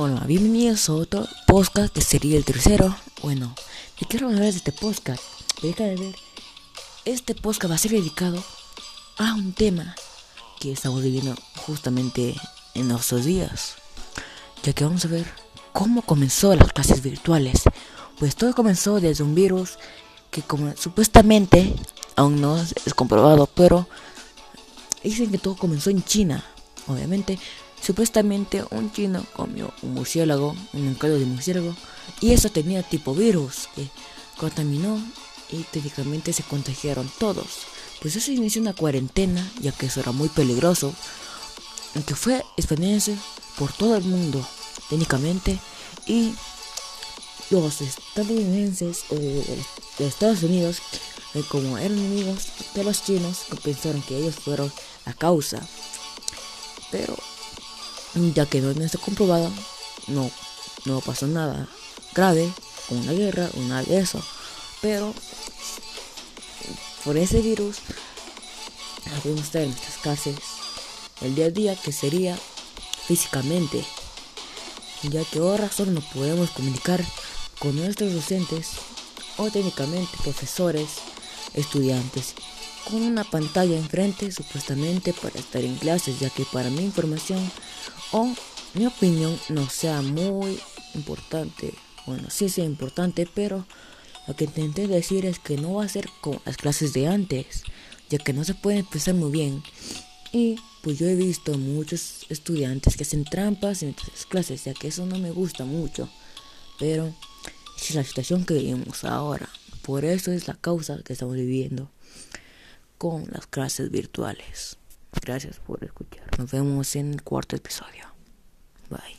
Hola, bienvenidos a otro podcast que sería el tercero. Bueno, ¿qué quiero hablar de este podcast? Deja de ver. Este podcast va a ser dedicado a un tema que estamos viviendo justamente en nuestros días. Ya que vamos a ver cómo comenzó las clases virtuales. Pues todo comenzó desde un virus que como supuestamente aún no es comprobado, pero dicen que todo comenzó en China. Obviamente Supuestamente un chino comió un murciélago, un caldo de murciélago, y eso tenía tipo virus que contaminó y técnicamente se contagiaron todos. Pues eso inició una cuarentena, ya que eso era muy peligroso, aunque fue expandiéndose por todo el mundo, técnicamente, y los estadounidenses de Estados Unidos, eh, como eran enemigos de los chinos, pensaron que ellos fueron la causa. Pero ya que no está comprobado, no, no pasó nada grave, una guerra, una de eso. Pero por ese virus, estar en nuestras casas el día a día que sería físicamente, ya que ahora solo no podemos comunicar con nuestros docentes o técnicamente profesores, estudiantes, con una pantalla enfrente supuestamente para estar en clases, ya que para mi información o mi opinión no sea muy importante. Bueno, sí sea importante, pero lo que intenté decir es que no va a ser como las clases de antes, ya que no se puede empezar muy bien. Y pues yo he visto muchos estudiantes que hacen trampas en las clases, ya que eso no me gusta mucho. Pero es la situación que vivimos ahora. Por eso es la causa que estamos viviendo con las clases virtuales. Gracias por escuchar. Nos vemos en el cuarto episodio. Bye.